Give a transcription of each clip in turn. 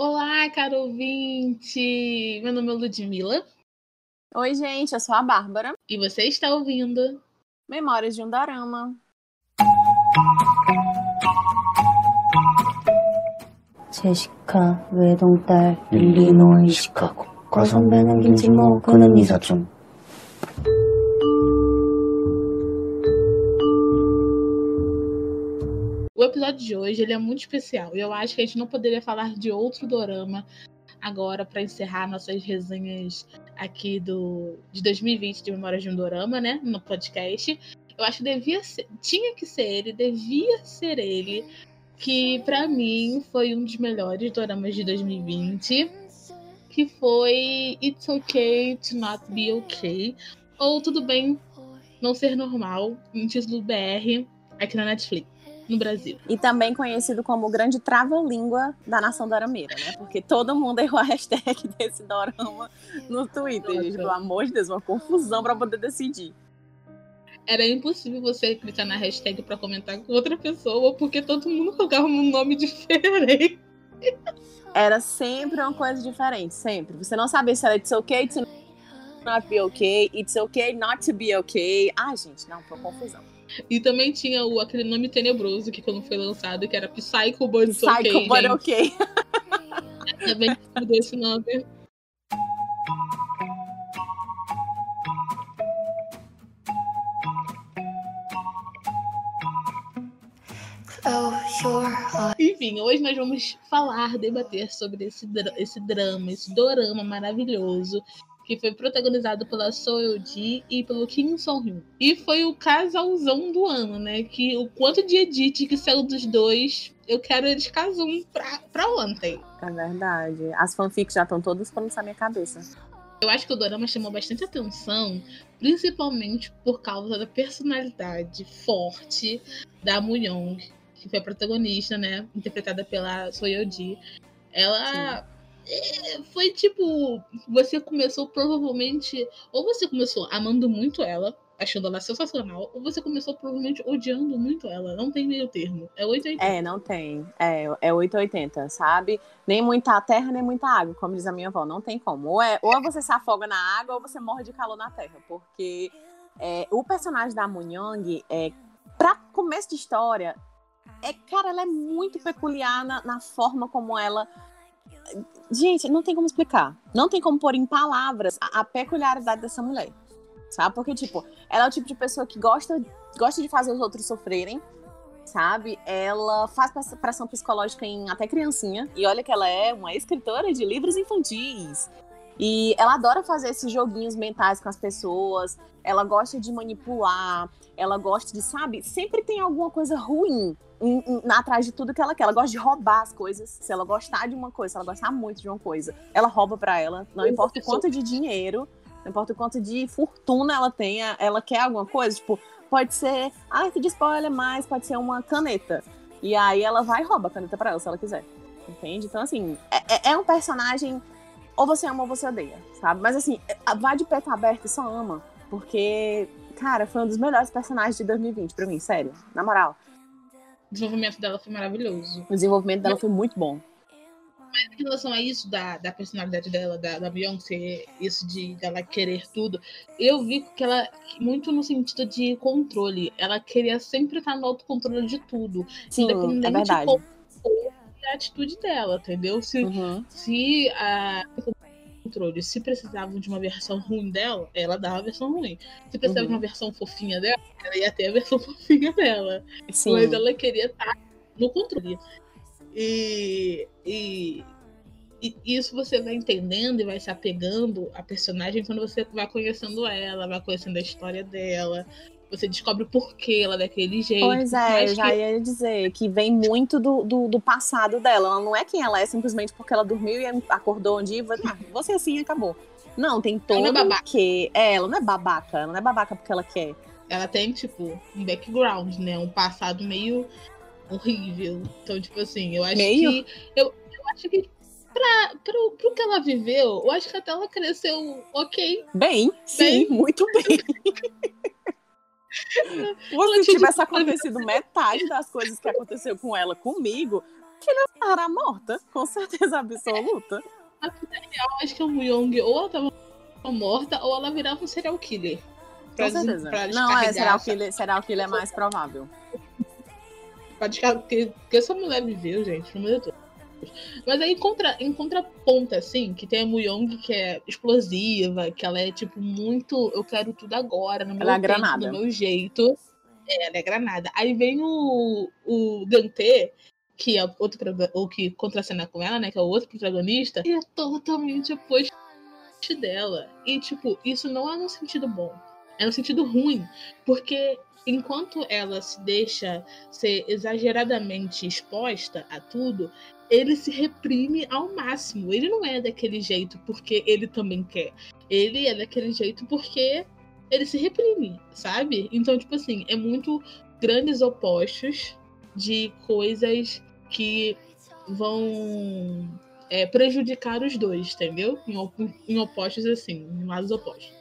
Olá, caro ouvinte! Meu nome é Ludmilla. Oi, gente, eu sou a Bárbara. E você está ouvindo Memórias de um Dorama. 제시카 외동딸 일리노이 시카고 과선배는 김치모 그는 이사촌 O episódio de hoje ele é muito especial e eu acho que a gente não poderia falar de outro dorama agora para encerrar nossas resenhas aqui do de 2020 de Memórias de um Dorama, né, no podcast. Eu acho que devia ser, tinha que ser ele, devia ser ele, que para mim foi um dos melhores doramas de 2020, que foi It's Okay to Not Be Okay, ou Tudo Bem Não Ser Normal, em título BR, aqui na Netflix no Brasil. E também conhecido como o grande trava-língua da nação dorameira, né? Porque todo mundo errou a hashtag desse dorama no Twitter, gente. Pelo amor de Deus, uma confusão para poder decidir. Era impossível você clicar na hashtag para comentar com outra pessoa, porque todo mundo colocava um nome diferente. Era sempre uma coisa diferente, sempre. Você não sabia se era it's okay to not be okay, it's okay not to be okay. Ai, gente, não, foi uma confusão. E também tinha o, aquele nome tenebroso que quando foi lançado, que era Psycho But Psycho Okay. but gente. okay. Também mudou esse nome. Enfim, hoje nós vamos falar, debater sobre esse, esse drama, esse dorama maravilhoso que foi protagonizado pela Soyeon-ji e pelo Kim Song-hyun. E foi o casalzão do ano, né? Que o quanto de edit que saiu dos dois, eu quero eles casam pra, pra ontem. É verdade. As fanfics já estão todas falando na minha cabeça. Eu acho que o dorama chamou bastante atenção, principalmente por causa da personalidade forte da Moon que foi a protagonista, né? Interpretada pela Soyeon-ji. Ela foi tipo. Você começou provavelmente. Ou você começou amando muito ela, achando ela sensacional, ou você começou provavelmente odiando muito ela. Não tem meio termo. É 880. É, não tem. É, é 880, sabe? Nem muita terra, nem muita água, como diz a minha avó. Não tem como. Ou, é, ou você se afoga na água, ou você morre de calor na terra. Porque é, o personagem da Moon Young, é, pra começo de história, é, cara, ela é muito peculiar na, na forma como ela. Gente, não tem como explicar. Não tem como pôr em palavras a, a peculiaridade dessa mulher. Sabe? Porque, tipo, ela é o tipo de pessoa que gosta, gosta de fazer os outros sofrerem sabe? Ela faz press- pressão psicológica em até criancinha. E olha que ela é uma escritora de livros infantis. E ela adora fazer esses joguinhos mentais com as pessoas. Ela gosta de manipular. Ela gosta de, sabe? Sempre tem alguma coisa ruim em- em- atrás de tudo que ela quer. Ela gosta de roubar as coisas. Se ela gostar de uma coisa, se ela gostar muito de uma coisa, ela rouba pra ela. Não importa o quanto de dinheiro, não importa o quanto de fortuna ela tenha, ela quer alguma coisa. Tipo, pode ser alerta de spoiler, mas pode ser uma caneta. E aí ela vai e rouba a caneta pra ela, se ela quiser. Entende? Então, assim, é, é- é um personagem. Ou você ama ou você odeia, sabe? Mas assim, é- vai de peito aberto e só ama. Porque, cara, foi um dos melhores personagens de 2020 pra mim, sério. Na moral. O desenvolvimento dela foi maravilhoso. O desenvolvimento dela foi muito bom. em relação a isso da, da personalidade dela, da, da Beyoncé, isso de dela querer tudo, eu vi que ela, muito no sentido de controle, ela queria sempre estar no autocontrole de tudo, Sim, independente é verdade. for a atitude dela, entendeu? Se, Uhum. se a controle, se precisavam de uma versão ruim dela, ela dava a versão ruim. Se precisava Uhum. de uma versão fofinha dela, ela ia ter a versão fofinha dela. Sim. Mas ela queria estar no controle. E, e, e isso você vai entendendo e vai se apegando à personagem quando você vai conhecendo ela, vai conhecendo a história dela. Você descobre o porquê ela é daquele jeito. Pois é, já que- ia dizer que vem muito do, do, do passado dela. Ela não é quem ela é simplesmente porque ela dormiu e acordou um dia e vai, ah, você assim acabou. Não, tem todo não é que. É, ela não é babaca, ela não é babaca porque ela quer. ela tem, tipo, um background, né? Um passado meio horrível. Então, tipo assim, eu acho Meio? que. Eu, eu acho que pra, pro, pro que ela viveu, eu acho que até ela cresceu ok. Bem, sim, muito bem. Se tivesse acontecido metade das coisas que aconteceu com ela comigo, Ela era morta, com certeza absoluta. Eu acho que a Muyong ou ela tava morta ou ela virava um serial killer. Com certeza. Não, é, serial killer, serial killer é mais provável. Pra descarregar, porque, essa mulher viveu, gente, no meio de Mas aí, em, contra, em contraponto, assim, que tem a Muyong, que é explosiva, que ela é, tipo, muito. Eu quero tudo agora, no meu Ela é tempo, no meu jeito. É, ela é granada. Aí vem o, o Gantê, que é outro ou que contracena com ela, né? Que é o outro protagonista, e é totalmente oposto dela. E, tipo, isso não é no sentido bom. É no sentido ruim. Porque enquanto ela se deixa ser exageradamente exposta a tudo, ele se reprime ao máximo. Ele não é daquele jeito porque ele também quer. Ele é daquele jeito porque ele se reprime, sabe? Então, tipo assim, é muito grandes opostos de coisas que vão é, prejudicar os dois, entendeu? Em, op- em opostos assim, em lados opostos.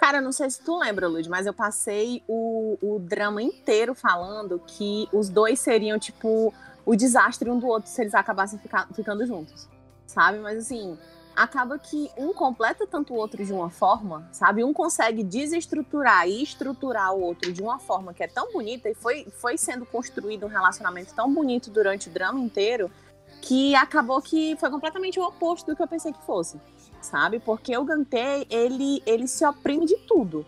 Cara, não sei se tu lembra, Lud, mas eu passei o, o drama inteiro falando que os dois seriam, tipo, o desastre um do outro se eles acabassem ficar- ficando juntos. Sabe? Mas assim, acaba que um completa tanto o outro de uma forma, sabe? Um consegue desestruturar e estruturar o outro de uma forma que é tão bonita e foi, foi sendo construído um relacionamento tão bonito durante o drama inteiro que acabou que foi completamente o oposto do que eu pensei que fosse sabe? Porque o Gantei, ele, ele se oprime de tudo,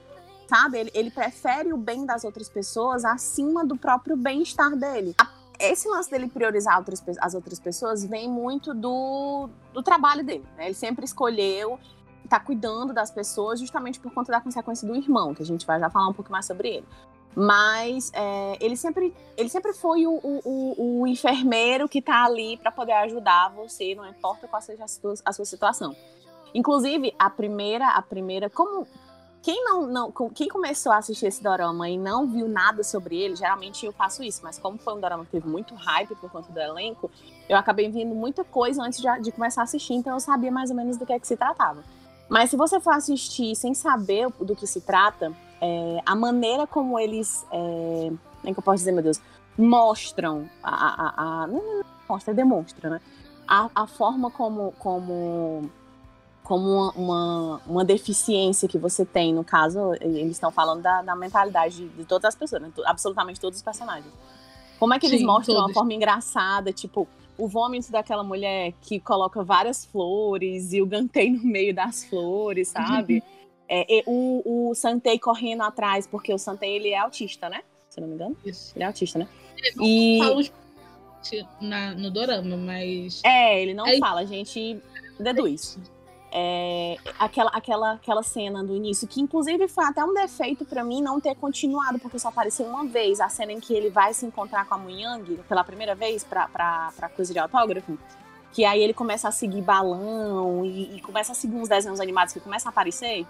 sabe? Ele, ele prefere o bem das outras pessoas acima do próprio bem-estar dele. Esse lance dele priorizar outras, as outras pessoas vem muito do, do trabalho dele, né? Ele sempre escolheu estar cuidando das pessoas justamente por conta da consequência do irmão, que a gente vai já falar um pouco mais sobre ele. Mas é, ele, sempre, ele sempre foi o, o, o- enfermeiro que tá ali para poder ajudar você, não importa qual seja a sua, a sua situação. Inclusive, a primeira, a primeira, como quem não, não, quem começou a assistir esse dorama e não viu nada sobre ele, geralmente eu faço isso, mas como foi um dorama que teve muito hype por conta do elenco, eu acabei vendo muita coisa antes de, de começar a assistir, então eu sabia mais ou menos do que é que se tratava. Mas se você for assistir sem saber do que se trata, é, a maneira como eles, é, como é que eu posso dizer, meu Deus, mostram a, a- a- não, não, não mostra, demonstra, né? A, a forma como, como como uma, uma, uma deficiência que você tem, no caso, eles estão falando da, da mentalidade de, de todas as pessoas, né? Absolutamente todos os personagens. Como é que eles Sim, mostram uma todos. forma engraçada, tipo, o vômito daquela mulher que coloca várias flores e o Gantei no meio das flores, sabe? É, e o, o Santei correndo atrás, porque o Santei, ele é autista, né? Se não me engano. Isso. Ele é autista, né? Não E... falo na, no dorama, mas. É, ele não Aí- fala, a gente deduz. É, aquela, aquela, aquela cena do início, que inclusive foi até um defeito pra mim não ter continuado, porque só apareceu uma vez a cena em que ele vai se encontrar com a Muyang pela primeira vez pra, pra, pra coisa de autógrafo. Que aí ele começa a seguir balão e, e começa a seguir uns desenhos animados que começam a aparecer.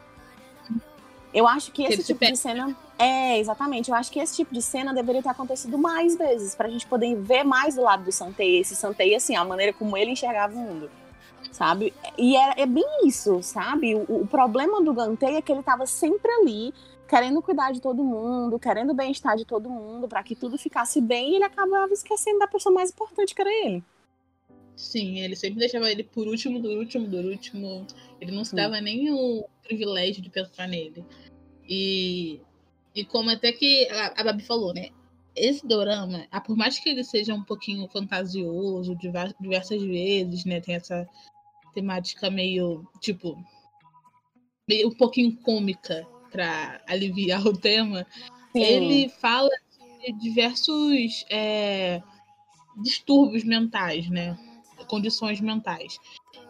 Eu acho que esse tipo de cena. É, exatamente. Eu acho que esse tipo de cena deveria ter acontecido mais vezes, pra gente poder ver mais do lado do Santei. Esse Santei, assim, a maneira como ele enxergava o mundo. Sabe? E é, é bem isso, sabe? O, o problema do Gantei é que ele tava sempre ali, querendo cuidar de todo mundo, querendo o bem-estar de todo mundo, pra que tudo ficasse bem, e ele acabava esquecendo da pessoa mais importante que era ele. Sim, ele sempre deixava ele por último, do último, do último. Ele não se Sim. dava nem o privilégio de pensar nele. E, e como até que a, a Babi falou, né? Esse dorama, por mais que ele seja um pouquinho fantasioso diver- diversas vezes, né? Tem essa temática meio, tipo, meio um pouquinho cômica pra aliviar o tema. Ele fala de diversos é, distúrbios mentais, né? Condições mentais.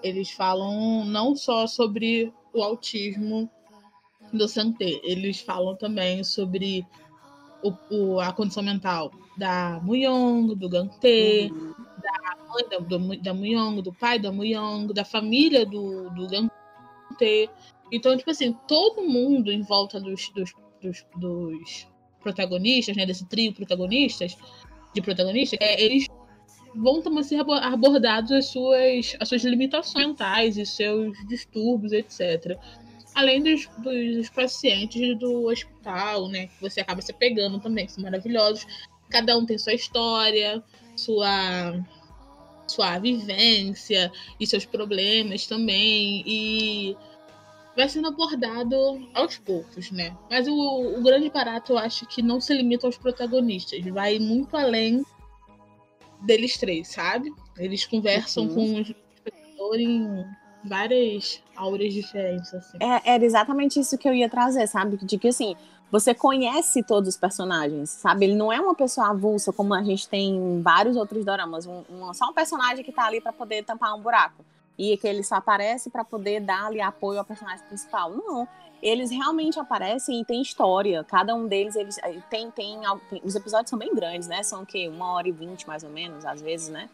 Eles falam não só sobre o autismo do Santé, eles falam também sobre o, o- a condição mental da Muyong, do Gantê, Uhum. Mãe da, do, da Muyong, do pai da Muyong, da família do, do Gantê. Então, tipo assim, todo mundo em volta dos, dos, dos, dos protagonistas, né? Desse trio protagonistas, de protagonistas, é, eles vão também ser abo- abordados as suas, as suas limitações mentais e seus distúrbios, etc. Além dos, dos pacientes do hospital, né? Que você acaba se pegando também, que são maravilhosos. Cada um tem sua história. sua sua vivência e seus problemas também e vai sendo abordado aos poucos, né? Mas o, o grande barato eu acho que não se limita aos protagonistas, vai muito além deles três, sabe? Eles conversam Uhum. com o espectador em várias auras diferentes, assim. É, era exatamente isso que eu ia trazer, sabe? De que assim, você conhece todos os personagens, sabe? Ele não é uma pessoa avulsa como a gente tem em vários outros doramas, um, um- só um personagem que tá ali pra poder tampar um buraco. E que ele só aparece pra poder dar ali apoio ao personagem principal. Não. Eles realmente aparecem e tem história. Cada um deles, eles eh, tem, tem, tem- Os episódios são bem grandes, né? São o quê? Uma hora e vinte, mais ou menos, às vezes, né?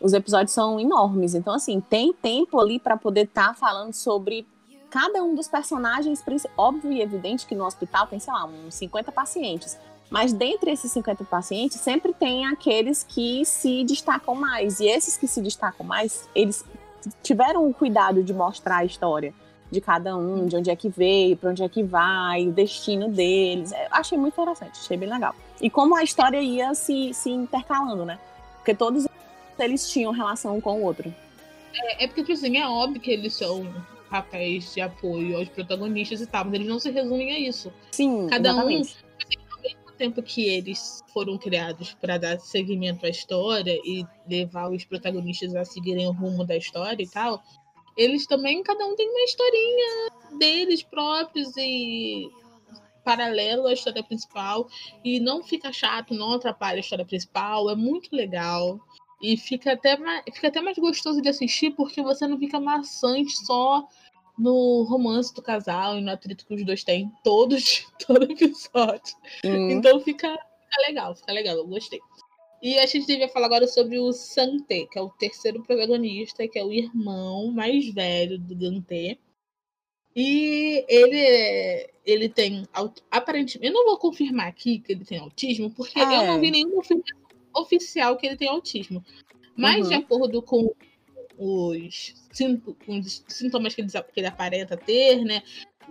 Os episódios são enormes. Então, assim, tem tempo ali pra poder estar falando sobre cada um dos personagens, óbvio e evidente que no hospital tem, sei lá, uns 50 pacientes. Mas dentre esses 50 pacientes, sempre tem aqueles que se destacam mais. E esses que se destacam mais, eles tiveram o cuidado de mostrar a história de cada um, de onde é que veio, para onde é que vai, o destino deles. É, achei muito interessante, achei bem legal. E como a história ia se, se intercalando, né? Porque todos eles tinham relação um com o outro. É, é porque, tipo assim, é óbvio que eles são papéis de apoio aos protagonistas e tal, mas eles não se resumem a isso. Sim, Cada um exatamente. ao mesmo tempo que eles foram criados para dar seguimento à história e levar os protagonistas a seguirem o rumo da história e tal, eles também, cada um tem uma historinha deles próprios e paralelo à história principal e não fica chato, não atrapalha a história principal, é muito legal. E fica até mais, fica até mais gostoso de assistir porque você não fica maçante só no romance do casal e no atrito que os dois têm todos, todo episódio. Hum. Então fica, fica legal, fica legal, eu gostei. E a gente devia falar agora sobre o Santé, que é o terceiro protagonista, que é o irmão mais velho do Dante. E ele, é- ele tem, aparentemente, eu não vou confirmar aqui que ele tem autismo, porque eu É. não vi nenhuma confirmação oficial que ele tem autismo. Mas Uhum. de acordo com os, sin- com os sintomas que ele, que ele aparenta ter, né?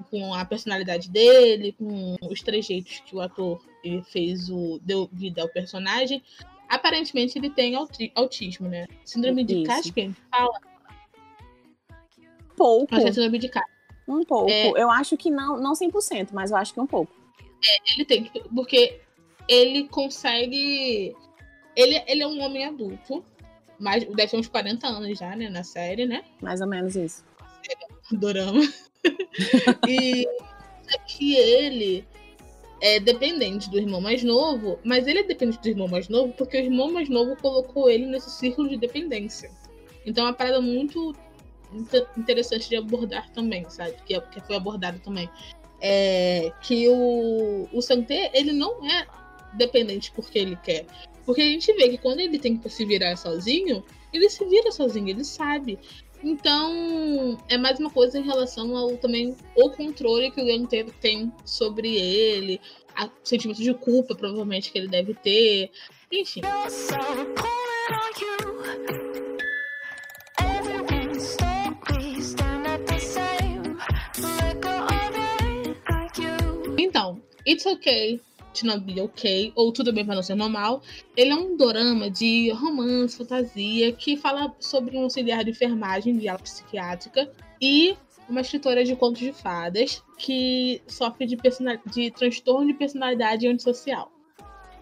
Com a personalidade dele, com os trejeitos que o ator ele fez o deu vida ao personagem, aparentemente ele tem auti- autismo, né? Síndrome de. Caspian, fala, pouco. mas é síndrome de Caspian. Um pouco. É. Eu acho que não, não 100%, mas eu acho que um pouco. Ele tem, porque ele consegue. Ele, ele é um homem adulto, mas deve ter uns 40 anos já, né, na série, né? Mais ou menos isso. Dorama. e é que ele é dependente do irmão mais novo, mas ele é dependente do irmão mais novo porque o irmão mais novo colocou ele nesse círculo de dependência. Então é uma parada muito inte- interessante de abordar também, sabe? Que, é- que foi abordado também. É que o, o Santé, ele não é dependente porque ele quer. Porque a gente vê que quando ele tem que se virar sozinho, ele se vira sozinho, ele sabe. Então, é mais uma coisa em relação ao também o controle que o Ganteiro tem sobre ele, a sentimento de culpa, provavelmente, que ele deve ter. Enfim. Então, It's Okay Not Okay, ou Tudo Bem Pra Não Ser Normal, ele é um dorama de romance, fantasia, que fala sobre um auxiliar de enfermagem de ala psiquiátrica e uma escritora de contos de fadas que sofre de, de transtorno de personalidade antissocial.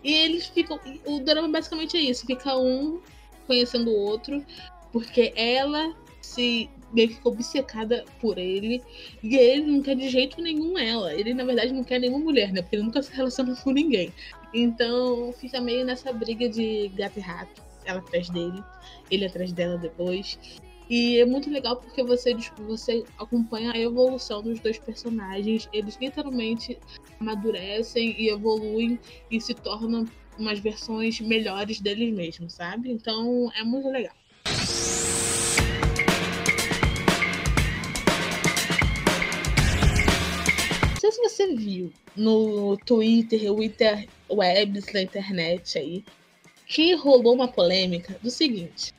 E eles ficam. O drama basicamente é isso: fica um conhecendo o outro, porque ela se meio que fica obcecada por ele, e ele não quer de jeito nenhum ela. Ele, na verdade, não quer nenhuma mulher, né? Porque ele nunca se relaciona com ninguém. Então fica meio nessa briga de gato e rato. Ela atrás dele, ele atrás dela depois. E é muito legal porque você, você acompanha a evolução dos dois personagens. Eles literalmente amadurecem e evoluem e se tornam umas versões melhores deles mesmos, sabe? Então é muito legal. Você viu no Twitter, Twitter webs da internet aí, que rolou uma polêmica do seguinte.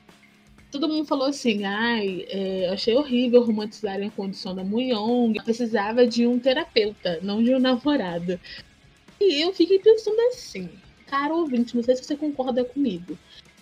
Todo mundo falou assim, ai, é, achei horrível romantizarem a condição da Muyong. Precisava de um terapeuta, não de um namorado. E eu fiquei pensando assim, cara ouvinte, não sei se você concorda comigo.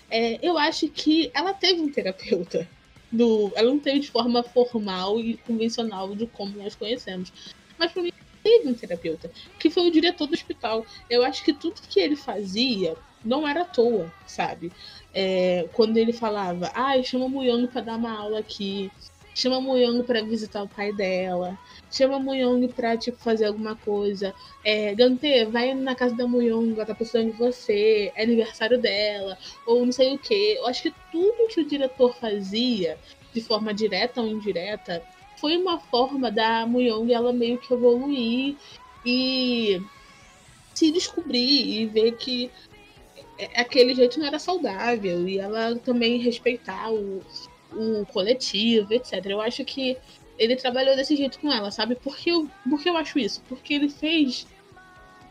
É, eu acho que ela teve um terapeuta. Do, ela não teve de forma formal e convencional de como nós conhecemos. Mas pra mim, teve um terapeuta, que foi o diretor do hospital. Eu acho que tudo que ele fazia não era à toa, sabe? É, quando ele falava, ah, chama Muyong pra dar uma aula aqui, chama Muyong pra visitar o pai dela, chama Muyong pra, tipo, fazer alguma coisa. É, Gante, vai na casa da Muyong, ela tá precisando de você, é aniversário dela, ou não sei o quê. Eu acho que tudo que o diretor fazia, de forma direta ou indireta, foi uma forma da Muyong ela meio que evoluir e se descobrir e ver que é- aquele jeito não era saudável e ela também respeitar o, o coletivo, etc. Eu acho que ele trabalhou desse jeito com ela, sabe? Por que eu, por que eu acho isso? Porque ele fez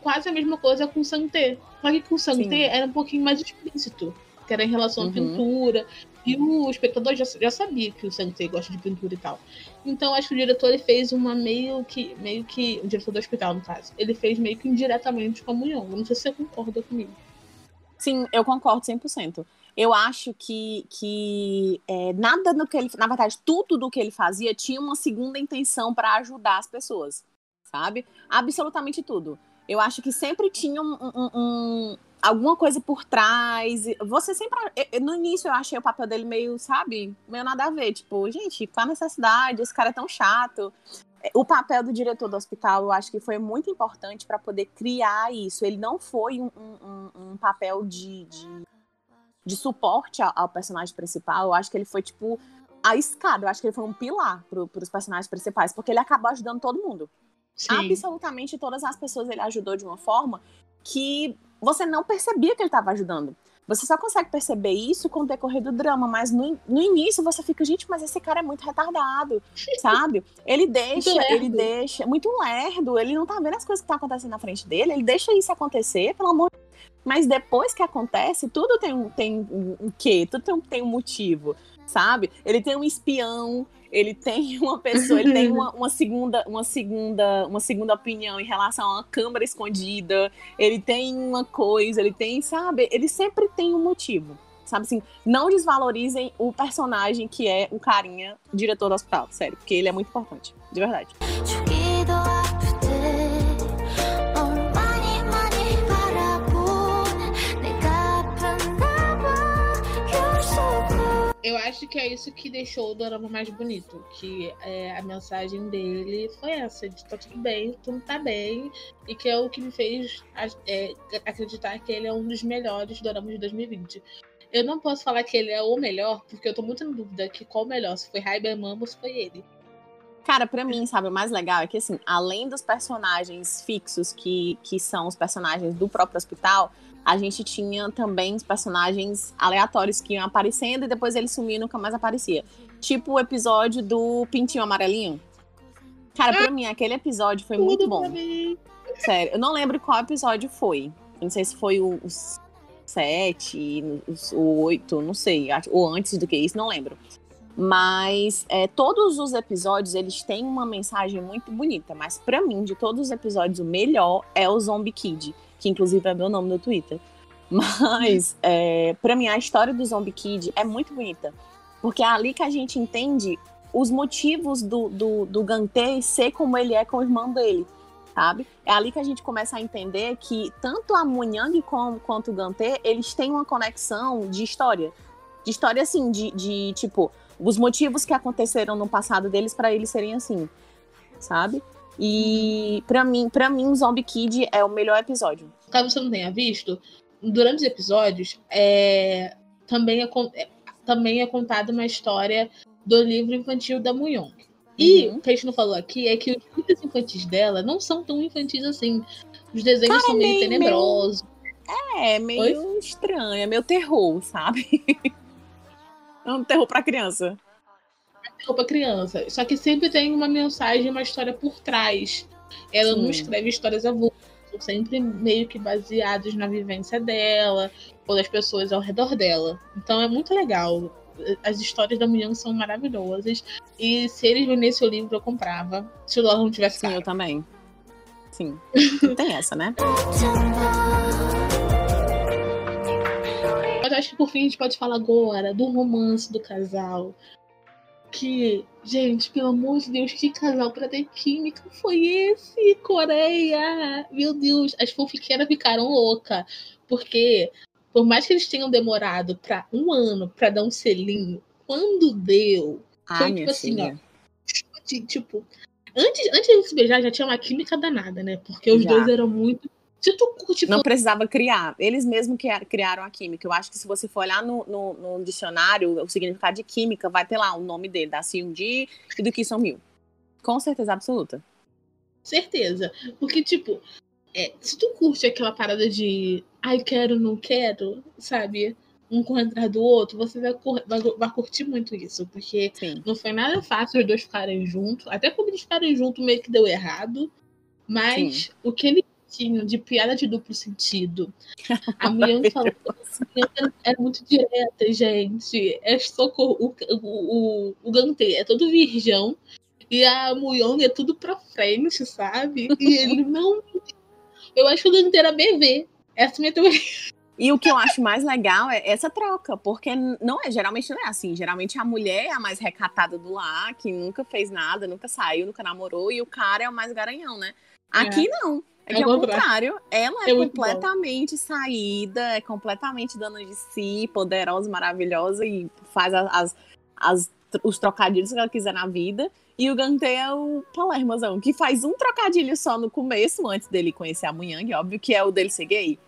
quase a mesma coisa com o Santé. Só que com o Santé era um pouquinho mais explícito, que era em relação à Uhum. pintura. E o espectador já, já sabia que o Santé gosta de pintura e tal. Então acho que o diretor ele fez uma meio que. meio que. O diretor do hospital, no caso. Ele fez meio que indiretamente com a Munhong. Não sei se você concorda comigo. Sim, eu concordo 100%. Eu acho que, que é, nada do que ele. Na verdade, tudo do que ele fazia tinha uma segunda intenção para ajudar as pessoas, sabe? Absolutamente tudo. Eu acho que sempre tinha um, um- um- alguma coisa por trás. Você sempre. No início eu achei o papel dele meio, sabe? Meio nada a ver. Tipo, gente, qual a necessidade? Esse cara é tão chato. O papel do diretor do hospital, eu acho que foi muito importante para poder criar isso. Ele não foi um, um- um- papel de, de, de suporte ao, ao personagem principal. Eu acho que ele foi, tipo, a escada. Eu acho que ele foi um pilar para os personagens principais, porque ele acabou ajudando todo mundo. Absolutamente todas as pessoas ele ajudou de uma forma que você não percebia que ele estava ajudando. Você só consegue perceber isso com o decorrer do drama, mas no, no início você fica, gente, mas esse cara é muito retardado, sabe? Ele deixa, ele deixa, muito lerdo, ele não tá vendo as coisas que estão acontecendo na frente dele, ele deixa isso acontecer, pelo amor de Mas depois que acontece, tudo tem um, tem um, um quê? Tudo tem um, tem um motivo, sabe? Ele tem um espião, ele tem uma pessoa, ele tem uma, uma segunda, uma segunda, uma segunda opinião em relação a uma câmera escondida, ele tem uma coisa, ele tem, sabe? Ele sempre tem um motivo. Sabe assim, não desvalorizem o personagem que é o carinha diretor do hospital, sério, porque ele é muito importante, de verdade. Acho que é isso que deixou o dorama mais bonito. Que é, a mensagem dele foi essa: de tá tudo bem, tudo tá bem. E que é o que me fez é, acreditar que ele é um dos melhores doramas de 2020. Eu não posso falar que ele é o melhor, porque eu tô muito na dúvida que qual o melhor, se foi Raiba Mama ou se foi ele. Cara, pra mim, sabe, o mais legal é que, assim, além dos personagens fixos, que, que são os personagens do próprio hospital, a gente tinha também os personagens aleatórios que iam aparecendo e depois eles sumiam e nunca mais aparecia. Tipo o episódio do Pintinho Amarelinho. Cara, pra mim, aquele episódio foi muito bom. Sério, eu não lembro qual episódio foi. Não sei se foi o, o sete, os- o oito, não sei. Ou antes do que isso, não lembro. Mas é, todos os episódios, eles têm uma mensagem muito bonita. Mas pra mim, de todos os episódios, o melhor é o Zombie Kid. Que inclusive é meu nome no Twitter. Mas, é, para mim, a história do Zombie Kid é muito bonita. Porque é ali que a gente entende os motivos do, do, do Gantei ser como ele é com o irmão dele, sabe? É ali que a gente começa a entender que tanto a Munyang como, quanto o Gantei, eles têm uma conexão de história. De história, assim, de, de tipo, os motivos que aconteceram no passado deles para eles serem assim, sabe? E pra mim, para mim, o Zombie Kid é o melhor episódio. Caso você não tenha visto, durante os episódios, é, também, é, é- também é contada uma história do livro infantil da Muyong. E Uhum. o que a gente não falou aqui é que os livros infantis dela não são tão infantis assim. Os desenhos são meio meio- tenebrosos. É, meio estranho, é meio terror, sabe? É um terror pra criança. Roupa criança. Só que sempre tem uma mensagem, uma história por trás. Ela não Sim. escreve histórias avulsas, sempre meio que baseados na vivência dela ou das pessoas ao redor dela. Então é muito legal. As histórias da Muyang são maravilhosas. E se eles vendessem o livro, eu comprava. Se o dólar não tivesse Sim, caro. eu também. Sim. Tem essa, né? Mas eu acho que por fim a gente pode falar agora do romance do casal. Que, gente, pelo amor de Deus, que casal pra ter química foi esse? Coreia! Meu Deus, as fanfiqueiras ficaram loucas. Porque, por mais que eles tenham demorado pra um ano pra dar um selinho, quando deu, Ai, Foi tipo assim, filha. de- tipo, antes, antes de se beijar, já tinha uma química danada, né? Porque os Já. dois eram muito. Se tu curte Não precisava criar. Eles mesmos criaram a química. Eu acho que se você for olhar no, no, no dicionário, o significado de química, vai ter lá o nome dele, da Seung-ji e do Ki Song-mil. Com certeza absoluta. certeza. Porque, tipo, é, se tu curte aquela parada de ai, quero, não quero, sabe? Um correndo atrás do outro, você vai, vai, vai curtir muito isso. Porque Sim. não foi nada fácil os dois ficarem juntos. Até quando eles ficaram juntos, meio que deu errado. Mas o que eles tinham de piada de duplo sentido. A mulher falou era, era muito direta, gente. É socorro. O, o, o, o Gantê é todo virgão. E a Muyong é tudo pra frente, sabe? E ele não. Eu acho que o Gantê era BV. Essa é a minha teoria. E o que eu acho mais legal é essa troca, porque não é, geralmente não é assim. Geralmente a mulher é a mais recatada do lar, que nunca fez nada, nunca saiu, nunca namorou, e o cara é o mais garanhão, né? Aqui não. É Aqui o ao contrário. ela é, É completamente saída, é completamente dona de si, poderosa, maravilhosa e faz as, as- os trocadilhos que ela quiser na vida. E o Gantê é o Palermozão, que faz um trocadilho só no começo, antes dele conhecer a Muyang, óbvio, que é o dele ser gay.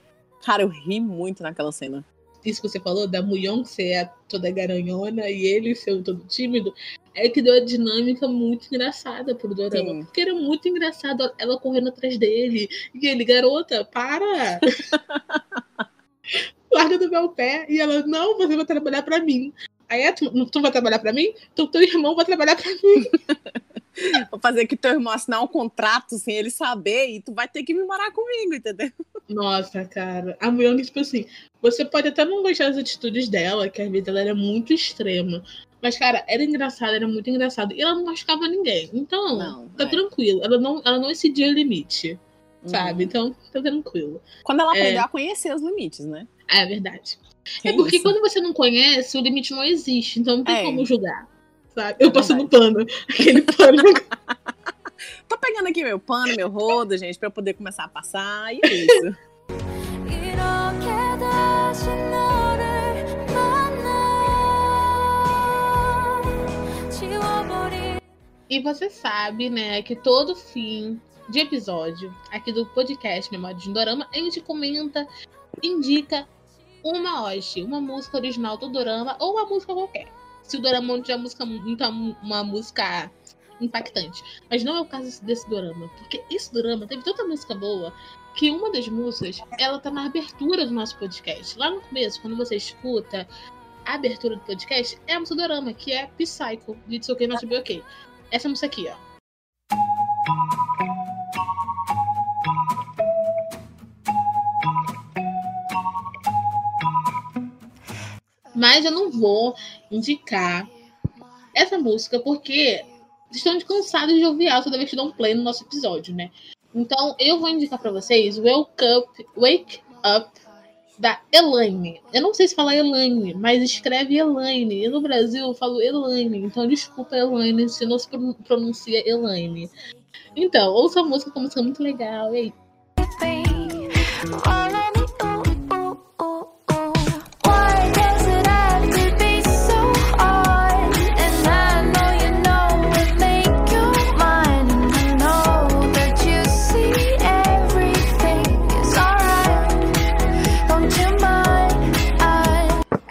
Cara, eu ri muito naquela cena. Isso que você falou, da Muyong ser a toda garanhona e ele ser todo tímido, é que deu a dinâmica muito engraçada pro Dorama. Sim. Porque era muito engraçado ela correndo atrás dele. E ele, garota, para! Larga do meu pé. E ela, não, você vai trabalhar pra mim. Aí é, tu, tu vai trabalhar pra mim? Então teu irmão vai trabalhar pra mim. Vou fazer que teu irmão assinar um contrato sem ele saber e tu vai ter que me morar comigo, entendeu? Nossa, cara. A Muyong, tipo assim, você pode até não gostar das atitudes dela, que às vezes ela era muito extrema. Mas, cara, era engraçado, era muito engraçado. E ela não machucava ninguém. Então, Não, tá é. tranquilo. Ela não, ela não excedia o limite, sabe? Uhum. Então, tá tranquilo. Quando ela É. aprendeu a conhecer os limites, né? É verdade. É Tem porque isso. quando você não conhece, o limite não existe. Então não tem É. como julgar sabe? Eu é no pano, aquele pano. Tô pegando aqui meu pano, meu rodo, gente, pra eu poder começar a passar, e é isso. E você sabe, né, que todo fim de episódio aqui do podcast Memória de um Dorama, a gente comenta, indica uma hoste, uma música original do Dorama ou uma música qualquer. Se o Dorama tiver música, então uma música impactante. Mas não é o caso desse Dorama, porque esse Dorama teve tanta música boa que uma das músicas, ela tá na abertura do nosso podcast. Lá no começo, quando você escuta a abertura do podcast, é a música do Dorama, que é Psycho, de Tsuki no OK. Essa música aqui, ó. Mas eu não vou indicar essa música porque estão cansados de ouvir ela toda vez que dão play no nosso episódio, né? Então eu vou indicar pra vocês Wake Up, Wake Up da Elaine. Eu não sei se fala Elaine, mas escreve Elaine. E no Brasil eu falo Elaine. Então desculpa, Elaine, se não se pron- pronuncia Elaine. Então, ouça a música, é uma música muito legal. E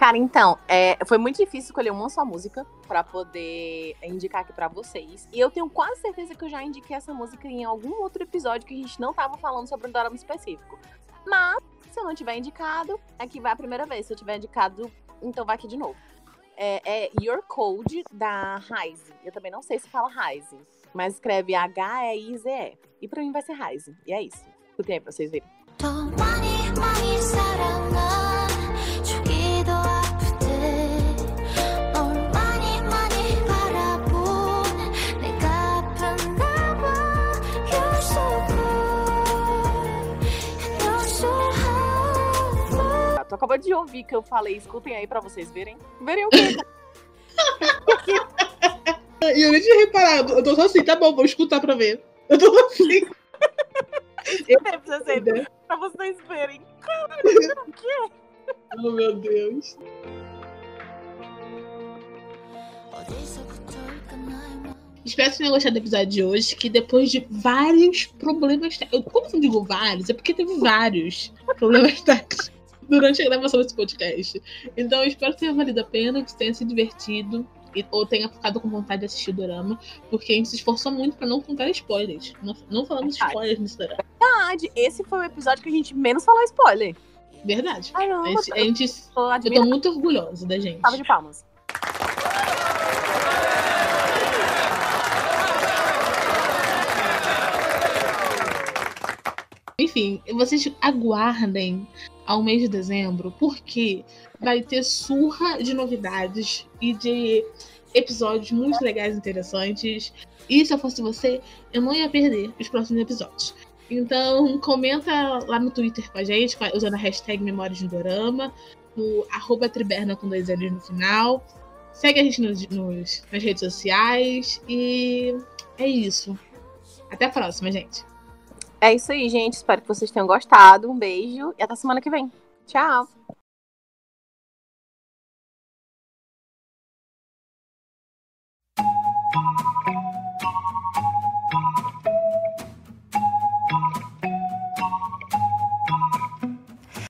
Cara, então, é, foi muito difícil escolher uma só música para poder indicar aqui para vocês. E eu tenho quase certeza que eu já indiquei essa música em algum outro episódio que a gente não tava falando sobre um dorama específico. Mas, se eu não tiver indicado, é que vai a primeira vez. Se eu tiver indicado, então vai aqui de novo. É, é Your Code, da Rise. Eu também não sei se fala Rise, mas escreve H-E-I-Z-E. E pra mim vai ser Rise. E é isso. Escutem aí pra vocês verem. Tô acabou de ouvir que eu falei, escutem aí pra vocês verem. Verem o quê? E eu nem tinha reparado. Eu tô só assim, tá bom, vou escutar pra ver. Eu tô assim. Escutem pra vocês, pra vocês verem. Oh, meu Deus. Espero que tenham gostado do episódio de hoje, que depois de vários problemas técnicos. Como eu digo vários? É porque teve vários problemas técnicos durante a gravação desse podcast. Então eu espero que tenha valido a pena, que você tenha se divertido. e- Ou tenha ficado com vontade de assistir o drama, porque a gente se esforçou muito pra não contar spoilers. Não, não falamos Verdade. spoilers nesse drama. Verdade, esse foi o episódio que a gente menos falou spoiler. Verdade. A Caramba, gente, a gente, eu tô muito orgulhosa da gente. Salva de palmas. Enfim, vocês aguardem ao mês de dezembro, porque vai ter surra de novidades e de episódios muito legais e interessantes. E se eu fosse você, eu não ia perder os próximos episódios. Então, comenta lá no Twitter com a gente, usando a hashtag Memórias de Dorama, no arroba Triberna com dois L's no final. Segue a gente nos- nos- nas redes sociais e é isso. Até a próxima, gente. É isso aí, gente. Espero que vocês tenham gostado. Um beijo e até semana que vem. Tchau.